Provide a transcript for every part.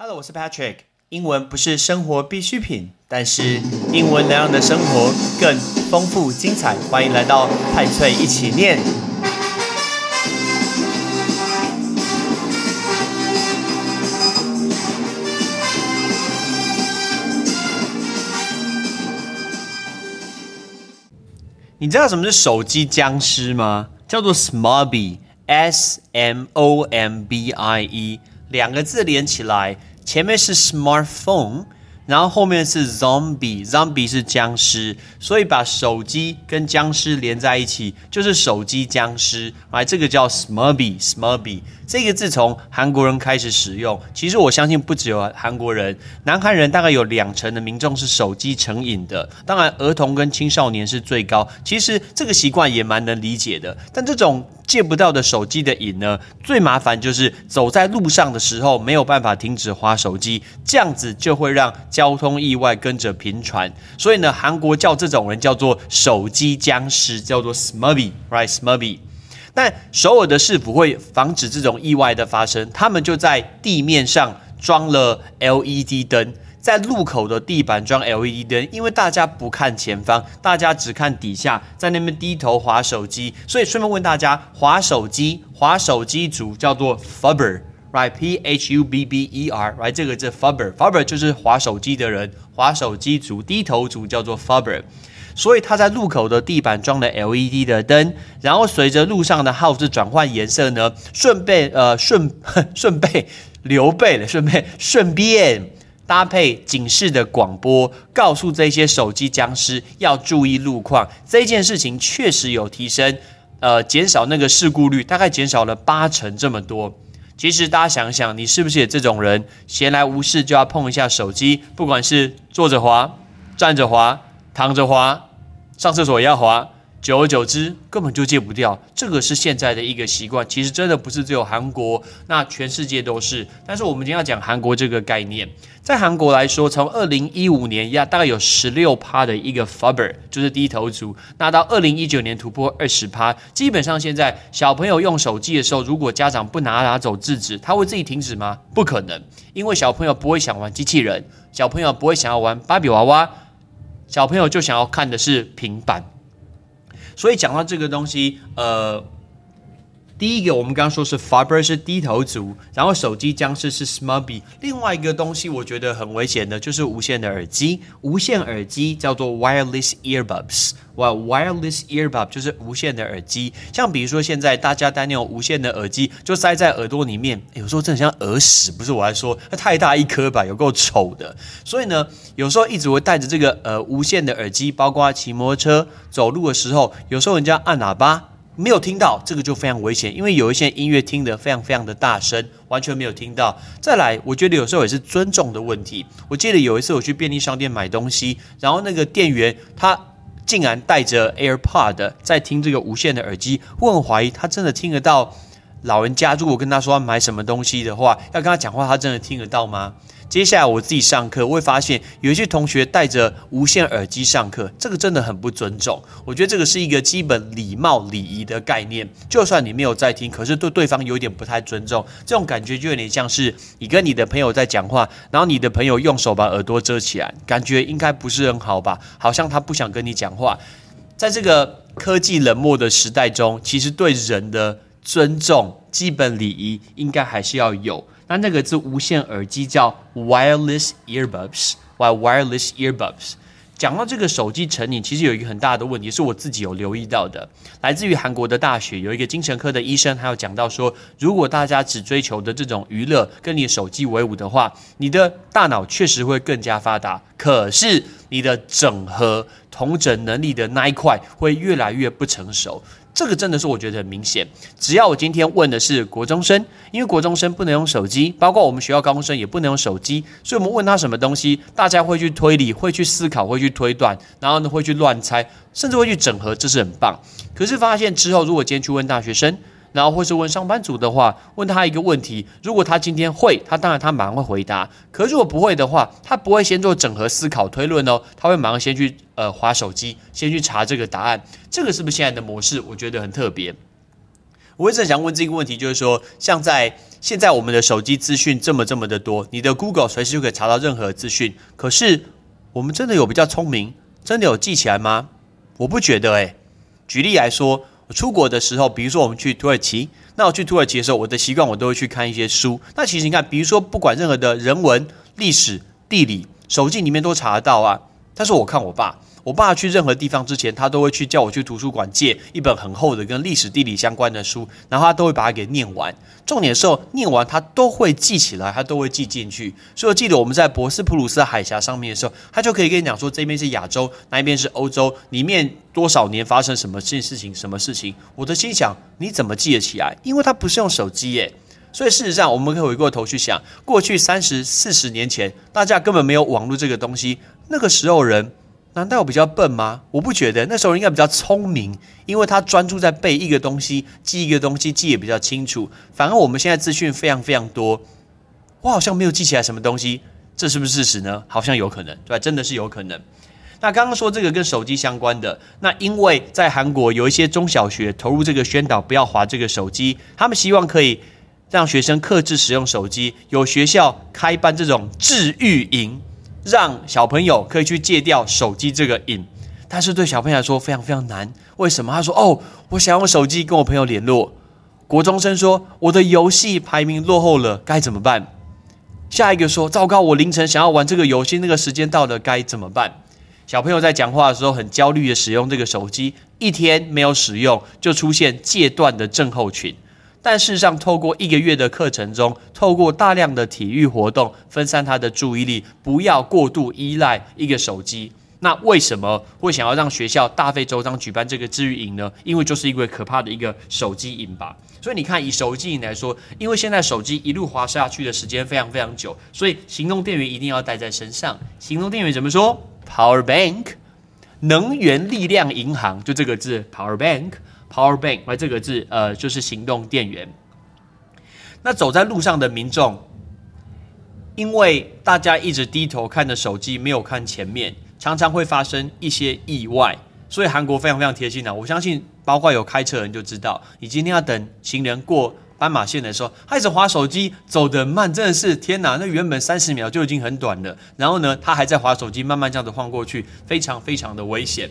Hello，我是 Patrick。英文不是生活必需品，但是英文能让你的生活更丰富精彩。欢迎来到派翠一起念。你知道什么是手机僵尸吗？叫做 Smobby，S M O M B I E，两个字连起来，前面是 smartphone， 然后后面是 zombie，zombie 是僵尸，所以把手机跟僵尸连在一起，就是手机僵尸。来，这个叫 Smobby，Smobby 这个字从韩国人开始使用。其实我相信不只有韩国人，南韩人大概有两成的民众是手机成瘾的。当然，儿童跟青少年是最高。其实这个习惯也蛮能理解的。但这种戒不到的手机的瘾呢，最麻烦就是走在路上的时候没有办法停止滑手机，这样子就会让交通意外跟着频传。所以呢，韩国叫这种人叫做手机僵尸，叫做 Smubby，right？Smubby。但首尔的市府会防止这种意外的发生，他们就在地面上装了 LED 灯，在路口的地板装 LED 灯，因为大家不看前方，大家只看底下，在那边低头划手机，所以顺便问大家，划手机、划手机族叫做 fubber Right, P H U B B E R, Right, 这个字 fubber，fubber 就是划手机的人，划手机族、低头族叫做 fubber。所以他在路口的地板装了 LED 的灯，然后随着路上的号志转换颜色呢，顺便呃顺 顺便刘备了顺便顺便搭配警示的广播，告诉这些手机僵尸要注意路况。这件事情确实有提升，呃，减少那个事故率，大概减少了八成这么多。其实大家想想，你是不是也这种人，闲来无事就要碰一下手机，不管是坐着滑、站着滑、躺着滑。上厕所也要滑，久而久之根本就戒不掉。这个是现在的一个习惯，其实真的不是只有韩国，那全世界都是。但是我们今天要讲韩国这个概念，在韩国来说，从二零一五年呀，大概有十六趴的一个 fubber，就是低头族，那到二零一九年突破二十趴。基本上现在小朋友用手机的时候，如果家长不拿拿走制止，他会自己停止吗？不可能，因为小朋友不会想玩机器人，小朋友不会想要玩芭比娃娃。小朋友就想要看的是平板，所以讲到这个东西，呃，第一个我们刚刚说是 Faber 是低头族，然后手机僵尸是 Smubby，另外一个东西我觉得很危险的就是无线的耳机，无线耳机叫做 Wireless Earbuds。哇，wireless earbud 就是无线的耳机，像比如说现在大家戴那种无线的耳机，就塞在耳朵里面，有时候真的像耳屎，不是我来说，它太大一颗吧，有够丑的。所以呢，有时候一直会带着这个呃无线的耳机，包括骑摩托车、走路的时候，有时候人家按喇叭没有听到，这个就非常危险，因为有一些音乐听得非常非常的大声，完全没有听到。再来，我觉得有时候也是尊重的问题。我记得有一次我去便利商店买东西，然后那个店员他。竟然带着 AirPod 在听这个无线的耳机，我很怀疑他真的听得到老人家。如果跟他说要买什么东西的话，要跟他讲话，他真的听得到吗？接下来我自己上课，我会发现有一些同学戴着无线耳机上课，这个真的很不尊重。我觉得这个是一个基本礼貌礼仪的概念。就算你没有在听，可是对对方有点不太尊重，这种感觉就有点像是你跟你的朋友在讲话，然后你的朋友用手把耳朵遮起来，感觉应该不是很好吧？好像他不想跟你讲话。在这个科技冷漠的时代中，其实对人的尊重、基本礼仪应该还是要有。那那个字无线耳机叫 wireless earbuds，哇，wireless earbuds。讲到这个手机成瘾，其实有一个很大的问题，是我自己有留意到的。来自于韩国的大学有一个精神科的医生，还有讲到说，如果大家只追求的这种娱乐跟你手机为伍的话，你的大脑确实会更加发达，可是你的整合、同整能力的那一块会越来越不成熟。这个真的是我觉得很明显。只要我今天问的是国中生，因为国中生不能用手机，包括我们学校高中生也不能用手机，所以我们问他什么东西，大家会去推理，会去思考，会去推断，然后呢会去乱猜，甚至会去整合，这是很棒。可是发现之后，如果今天去问大学生，然后或是问上班族的话，问他一个问题，如果他今天会，他当然他马上会回答。可如果不会的话，他不会先做整合思考推论哦，他会马上先去呃划手机，先去查这个答案。这个是不是现在的模式？我觉得很特别。我一直想问这个问题，就是说，像在现在我们的手机资讯这么这么的多，你的 Google 随时就可以查到任何资讯，可是我们真的有比较聪明，真的有记起来吗？我不觉得诶。举例来说，出国的时候，比如说我们去土耳其，那我去土耳其的时候，我的习惯我都会去看一些书。那其实你看，比如说不管任何的人文、历史、地理，手机里面都查得到啊。但是我看我爸。我爸去任何地方之前，他都会去叫我去图书馆借一本很厚的跟历史地理相关的书，然后他都会把它给念完。重点是念完他都会记起来，他都会记进去。所以我记得我们在博斯普鲁斯海峡上面的时候，他就可以跟你讲说这边是亚洲，那一边是欧洲，里面多少年发生什么件事情，什么事情。我的心想，你怎么记得起来？因为他不是用手机耶。所以事实上，我们可以回过头去想，过去三十四十年前，大家根本没有网络这个东西，那个时候人。难道我比较笨吗？我不觉得，那时候应该比较聪明，因为他专注在背一个东西，记一个东西，记也比较清楚。反而我们现在资讯非常非常多，我好像没有记起来什么东西，这是不是事实呢？好像有可能，对吧？真的是有可能。那刚刚说这个跟手机相关的，那因为在韩国有一些中小学投入这个宣导，不要划这个手机，他们希望可以让学生克制使用手机，有学校开办这种治愈营。让小朋友可以去戒掉手机这个瘾，但是对小朋友来说非常非常难。为什么？他说：“哦，我想用手机跟我朋友联络。”国中生说：“我的游戏排名落后了，该怎么办？”下一个说：“糟糕，我凌晨想要玩这个游戏，那个时间到了，该怎么办？”小朋友在讲话的时候很焦虑的使用这个手机，一天没有使用就出现戒断的症候群。但事实上，透过一个月的课程中，透过大量的体育活动，分散他的注意力，不要过度依赖一个手机。那为什么会想要让学校大费周章举办这个治愈营呢？因为就是因为可怕的一个手机瘾吧。所以你看，以手机瘾来说，因为现在手机一路滑下去的时间非常非常久，所以行动电源一定要带在身上。行动电源怎么说？Power bank，能源力量银行，就这个字，Power bank。Power bank，而这个字，呃，就是行动电源。那走在路上的民众，因为大家一直低头看着手机，没有看前面，常常会发生一些意外。所以韩国非常非常贴心的，我相信，包括有开车人就知道，你今天要等行人过斑马线的时候，他一直划手机，走得慢，真的是天哪！那原本三十秒就已经很短了，然后呢，他还在划手机，慢慢这样子晃过去，非常非常的危险。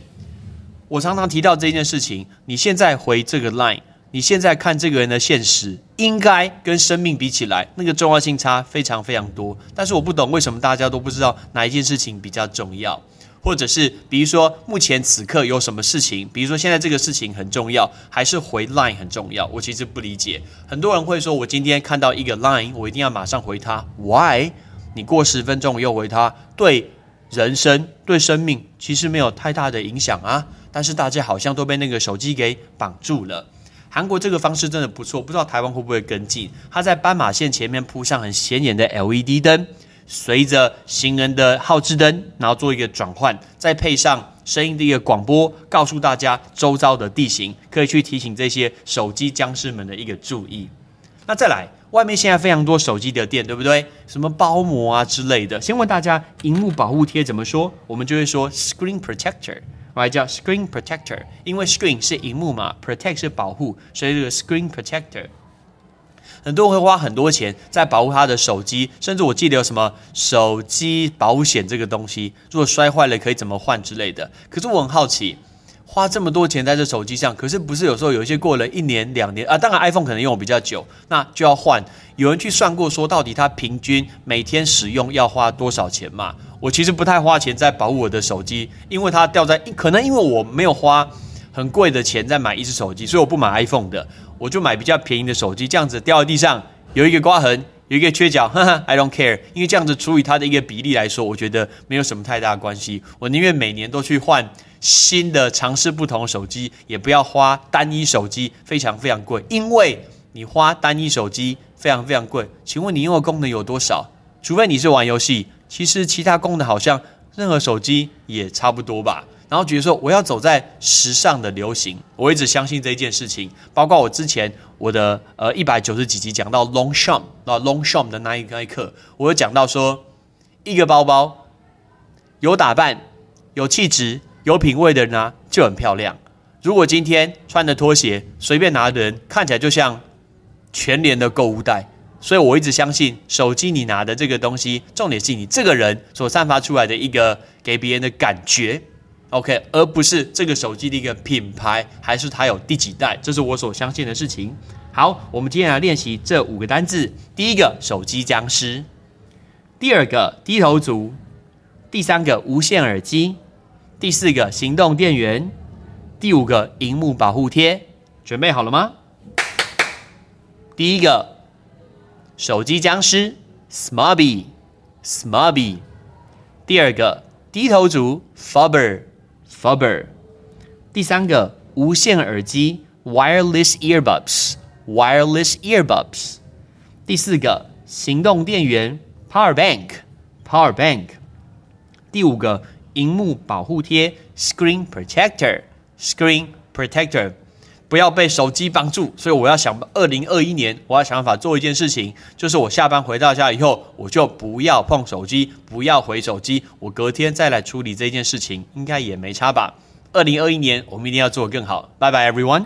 我常常提到这件事情。你现在回这个 line，你现在看这个人的现实，应该跟生命比起来，那个重要性差非常非常多。但是我不懂为什么大家都不知道哪一件事情比较重要，或者是比如说目前此刻有什么事情，比如说现在这个事情很重要，还是回 line 很重要？我其实不理解。很多人会说，我今天看到一个 line，我一定要马上回他。Why？你过十分钟又回他，对人生对生命其实没有太大的影响啊。但是大家好像都被那个手机给绑住了。韩国这个方式真的不错，不知道台湾会不会跟进？他在斑马线前面铺上很显眼的 LED 灯，随着行人的号志灯，然后做一个转换，再配上声音的一个广播，告诉大家周遭的地形，可以去提醒这些手机僵尸们的一个注意。那再来，外面现在非常多手机的店，对不对？什么包膜啊之类的。先问大家，荧幕保护贴怎么说？我们就会说 screen protector。来叫 screen protector，因为 screen 是荧幕嘛，protect 是保护，所以这个 screen protector，很多人会花很多钱在保护他的手机，甚至我记得有什么手机保险这个东西，如果摔坏了可以怎么换之类的。可是我很好奇，花这么多钱在这手机上，可是不是有时候有一些过了一年两年啊？当然 iPhone 可能用比较久，那就要换。有人去算过，说到底它平均每天使用要花多少钱嘛？我其实不太花钱在保护我的手机，因为它掉在可能因为我没有花很贵的钱在买一只手机，所以我不买 iPhone 的，我就买比较便宜的手机。这样子掉在地上有一个刮痕，有一个缺角，哈哈，I don't care，因为这样子除以它的一个比例来说，我觉得没有什么太大关系。我宁愿每年都去换新的，尝试不同手机，也不要花单一手机非常非常贵，因为你花单一手机非常非常贵。请问你用的功能有多少？除非你是玩游戏。其实其他功能好像任何手机也差不多吧。然后觉得说我要走在时尚的流行，我一直相信这一件事情。包括我之前我的呃一百九十几集讲到 long s h o m 那 long s h o m 的那一那一刻，我有讲到说一个包包有打扮、有气质、有品味的人啊就很漂亮。如果今天穿的拖鞋随便拿的人，看起来就像全年的购物袋。所以我一直相信，手机你拿的这个东西，重点是你这个人所散发出来的一个给别人的感觉，OK，而不是这个手机的一个品牌，还是它有第几代，这是我所相信的事情。好，我们今天来练习这五个单字：第一个，手机僵尸；第二个，低头族；第三个，无线耳机；第四个，行动电源；第五个，荧幕保护贴。准备好了吗？第一个。手机僵尸，Smobby，Smobby。第二个低头族，Fubber，Fubber。第三个无线耳机，Wireless earbuds，Wireless earbuds。第四个行动电源，Power Bank，Power Bank。第五个荧幕保护贴，Screen Protector，Screen Protector。不要被手机绑住，所以我要想，二零二一年我要想办法做一件事情，就是我下班回到家以后，我就不要碰手机，不要回手机，我隔天再来处理这件事情，应该也没差吧？二零二一年我们一定要做得更好，拜拜，everyone！